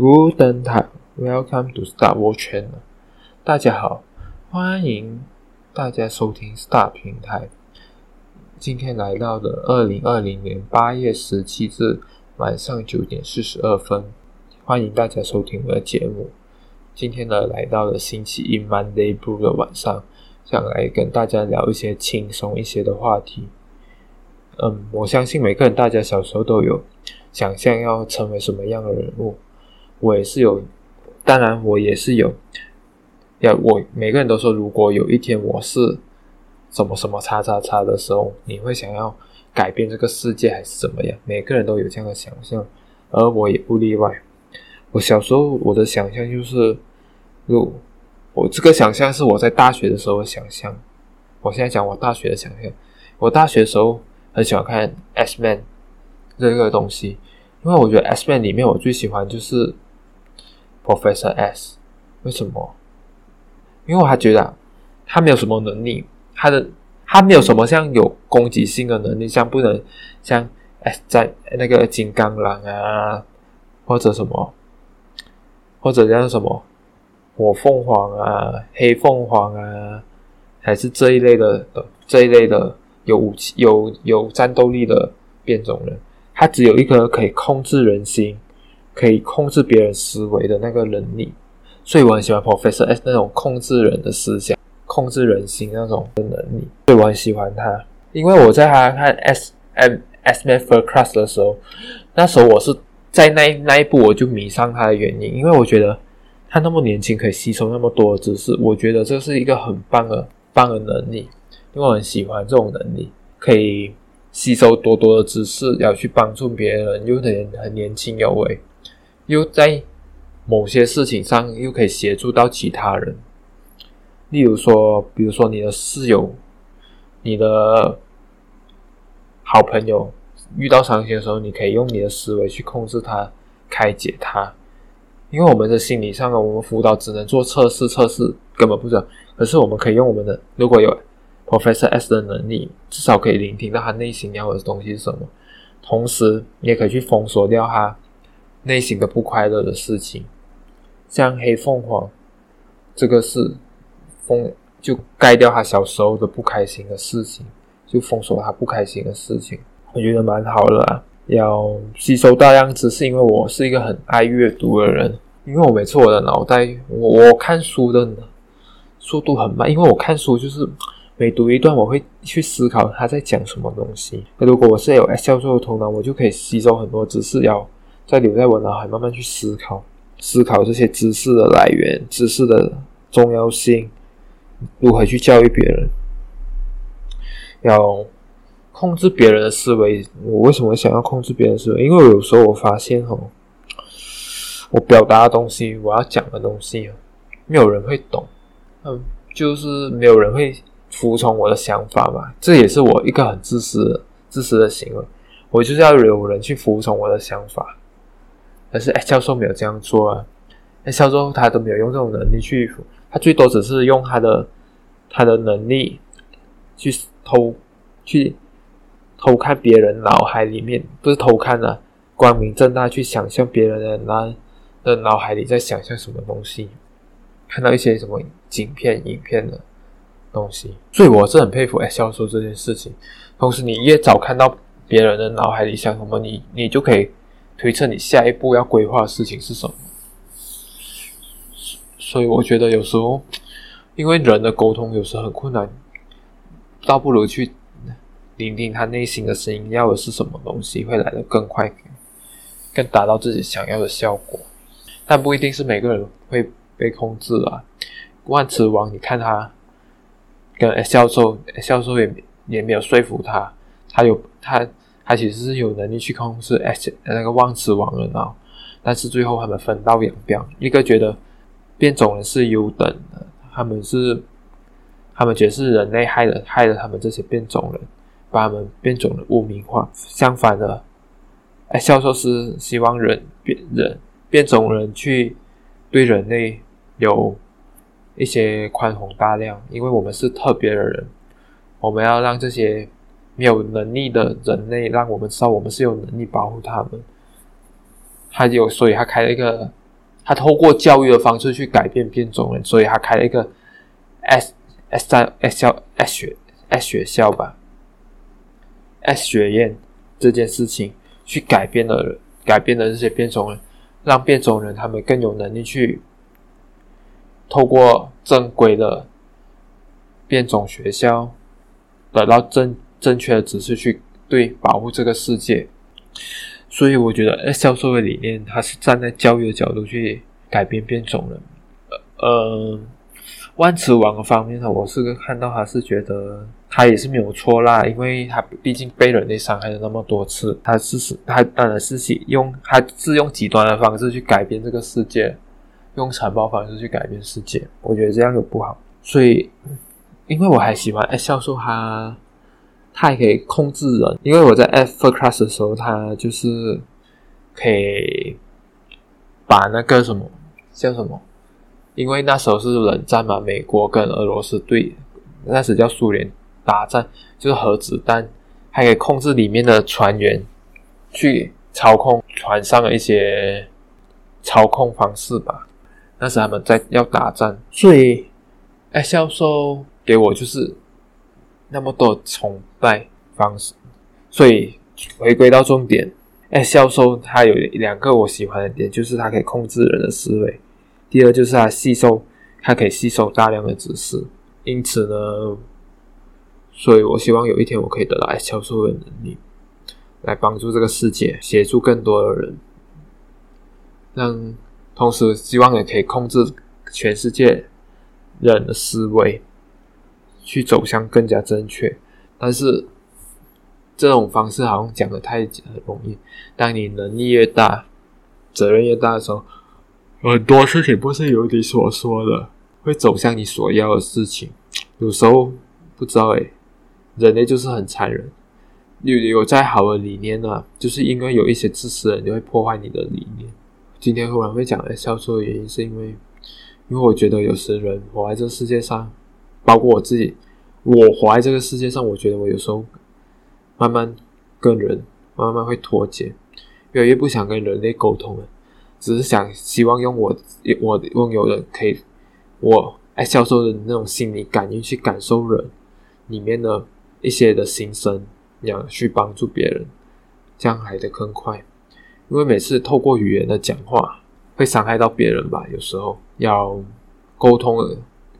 Guten Tag, Welcome to Star World Channel。大家好，欢迎大家收听 Star 平台。今天来到了二零二零年八月十七日晚上九点四十二分，欢迎大家收听我的节目。今天呢，来到了星期一 Monday Blue 的晚上，想来跟大家聊一些轻松一些的话题。嗯，我相信每个人，大家小时候都有想象要成为什么样的人物。我也是有，当然我也是有。要我每个人都说，如果有一天我是什么什么叉叉叉的时候，你会想要改变这个世界还是怎么样？每个人都有这样的想象，而我也不例外。我小时候我的想象就是，如我这个想象是我在大学的时候的想象。我现在讲我大学的想象，我大学的时候很喜欢看 X-Men 这个东西，因为我觉得 X-Men 里面我最喜欢就是。Professor S，为什么？因为我还觉得他没有什么能力，他的他没有什么像有攻击性的能力，像不能像哎在那个金刚狼啊，或者什么，或者像什么火凤凰啊、黑凤凰啊，还是这一类的这一类的有武器、有有战斗力的变种人，他只有一个可以控制人心。可以控制别人思维的那个能力，所以我很喜欢 Professor S 那种控制人的思想、控制人心那种的能力，所以我很喜欢他。因为我在他看 S M S Man First Class 的时候，那时候我是在那那一部我就迷上他的原因，因为我觉得他那么年轻，可以吸收那么多的知识，我觉得这是一个很棒的棒的能力，因为我很喜欢这种能力，可以吸收多多的知识，要去帮助别人，又很很年轻有为。又在某些事情上又可以协助到其他人，例如说，比如说你的室友、你的好朋友遇到伤心的时候，你可以用你的思维去控制他、开解他。因为我们的心理上啊，我们辅导只能做测试，测试根本不知道。可是我们可以用我们的，如果有 Professor S 的能力，至少可以聆听到他内心要的东西是什么，同时你也可以去封锁掉他。内心的不快乐的事情，像黑凤凰，这个是封就盖掉他小时候的不开心的事情，就封锁他不开心的事情，我觉得蛮好的啊。要吸收大量知识，因为我是一个很爱阅读的人，因为我每次我的脑袋，我我看书的速度很慢，因为我看书就是每读一段，我会去思考他在讲什么东西。那如果我是有 X 教授的头脑，我就可以吸收很多知识，要。再留在我脑海，慢慢去思考，思考这些知识的来源、知识的重要性，如何去教育别人，要控制别人的思维。我为什么想要控制别人的思维？因为有时候我发现哈，我表达的东西，我要讲的东西，没有人会懂，嗯，就是没有人会服从我的想法嘛。这也是我一个很自私、自私的行为。我就是要有人去服从我的想法。但是，哎，教授没有这样做啊！哎，教授他都没有用这种能力去，他最多只是用他的他的能力去偷去偷看别人脑海里面，不是偷看啊，光明正大去想象别人的脑的脑海里在想象什么东西，看到一些什么景片、影片的东西。所以我是很佩服哎，教授这件事情。同时，你越早看到别人的脑海里想什么，你你就可以。推测你下一步要规划的事情是什么？所以我觉得有时候，因为人的沟通有时很困难，倒不如去聆听他内心的声音，要的是什么东西，会来得更快，更达到自己想要的效果。但不一定是每个人会被控制啊。万磁王，你看他跟 S 教授，S 教授也也没有说服他，他有他。他其实是有能力去控制 X 那个万磁王的脑，但是最后他们分道扬镳。一个觉得变种人是优等的，他们是他们觉得是人类害了害了他们这些变种人，把他们变种人污名化。相反的，哎，教授是希望人变人变种人去对人类有一些宽宏大量，因为我们是特别的人，我们要让这些。没有能力的人类，让我们知道我们是有能力保护他们。他有，所以他开了一个他透过教育的方式去改变变种人，所以他开了一个 S S 三 S 校 S 学 S 学校吧，S 学院这件事情去改变了改变了这些变种人，让变种人他们更有能力去透过正规的变种学校得到正正确的知识去对保护这个世界。所以我觉得 S 教授的理念，他是站在教育的角度去改变变种人。呃，万磁王方面呢，我是看到他是觉得他也是没有错啦，因为他毕竟被人类伤害了那么多次，他是是，他当然是用，他是用极端的方式去改变这个世界，用残暴方式去改变世界。我觉得这样有不好。所以，因为我还喜欢 S 教授他。他还可以控制人，因为我在 Alpha Class 的时候，他就是可以把那个什么叫什么？因为那时候是冷战嘛，美国跟俄罗斯对，那时叫苏联打战，就是核子弹，还可以控制里面的船员去操控船上的一些操控方式吧。那时他们在要打仗，所以哎，销售给我就是。那么多崇拜方式，所以回归到重点，哎，销售他有两个我喜欢的点，就是他可以控制人的思维，第二就是他吸收，他可以吸收大量的知识，因此呢，所以我希望有一天我可以得到 S 教授的能力，来帮助这个世界，协助更多的人，让同时希望也可以控制全世界人的思维。去走向更加正确，但是这种方式好像讲的太容易。当你能力越大，责任越大的时候，很多事情不是如你所说的，会走向你所要的事情。有时候不知道诶，人类就是很残忍。有有再好的理念呢、啊，就是因为有一些自私的人就会破坏你的理念。今天忽然会讲来销售的原因，是因为，因为我觉得有时人活在这世界上。包括我自己，我活在这个世界上，我觉得我有时候慢慢跟人慢慢会脱节，越来越不想跟人类沟通了，只是想希望用我我拥有的可以我爱销售的那种心理感应去感受人里面的一些的心声，然后去帮助别人，这样来的更快。因为每次透过语言的讲话会伤害到别人吧，有时候要沟通了。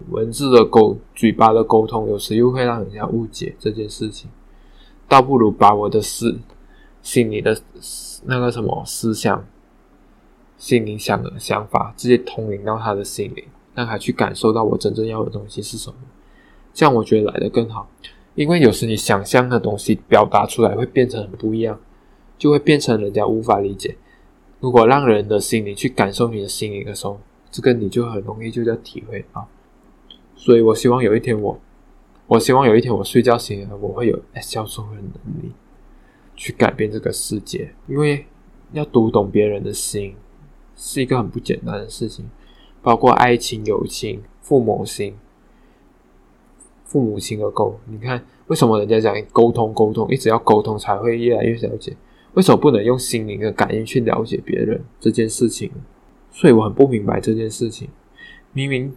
文字的沟，嘴巴的沟通，有时又会让人家误解这件事情。倒不如把我的思，心里的那个什么思想、心里想的想法，直接通灵到他的心里，让他去感受到我真正要的东西是什么。这样我觉得来得更好，因为有时你想象的东西表达出来会变成很不一样，就会变成人家无法理解。如果让人的心里去感受你的心灵的时候，这个你就很容易就叫体会啊。所以我希望有一天我，我希望有一天我睡觉醒来，我会有 S 教授的能力去改变这个世界。因为要读懂别人的心是一个很不简单的事情，包括爱情、友情、父母心、父母亲的沟。你看，为什么人家讲沟通沟通，一直要沟通才会越来越了解？为什么不能用心灵的感应去了解别人这件事情？所以我很不明白这件事情，明明。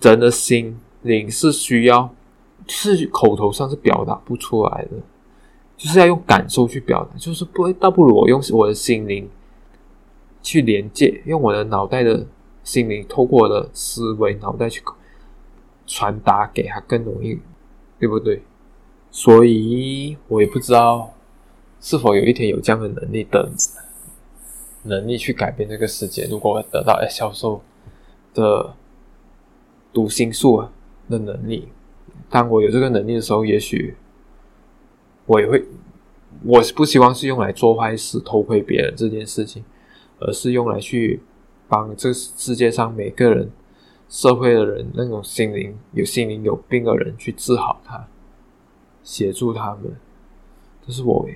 人的心灵是需要，是口头上是表达不出来的，就是要用感受去表达，就是不，倒不如我用我的心灵去连接，用我的脑袋的心灵，透过我的思维脑袋去传达给他更容易，对不对？所以我也不知道是否有一天有这样的能力的能力去改变这个世界。如果我得到销售的。读心术啊的能力，当我有这个能力的时候，也许我也会。我不希望是用来做坏事、偷窥别人这件事情，而是用来去帮这世界上每个人、社会的人那种心灵有心灵有病的人去治好他，协助他们。这是我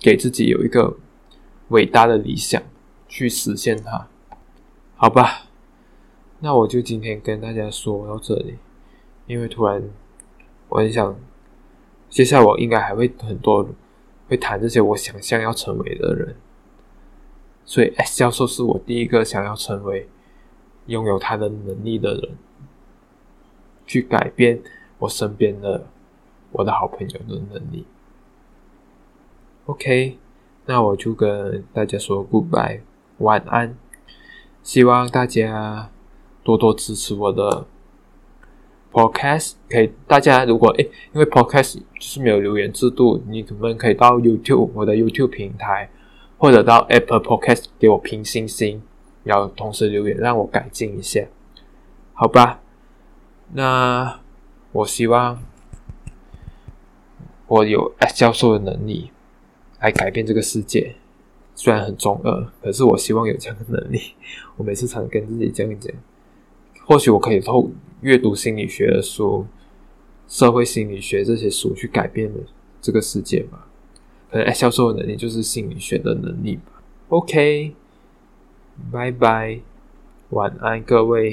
给自己有一个伟大的理想去实现它，好吧？那我就今天跟大家说到这里，因为突然我很想，接下来我应该还会很多会谈这些我想象要成为的人，所以 S 教授是我第一个想要成为拥有他的能力的人，去改变我身边的我的好朋友的能力。OK，那我就跟大家说 Goodbye，晚安。希望大家多多支持我的 Podcast。可以，大家如果诶，因为 Podcast 就是没有留言制度，你们可以到 YouTube 我的 YouTube 平台，或者到 Apple Podcast 给我评星星，然后同时留言让我改进一下，好吧？那我希望我有 S 教授的能力。来改变这个世界，虽然很中二，可是我希望有这样的能力。我每次常跟自己这样讲，或许我可以透阅读心理学的书、社会心理学这些书去改变这个世界吧。可能爱销售的能力就是心理学的能力吧。OK，拜拜，晚安各位。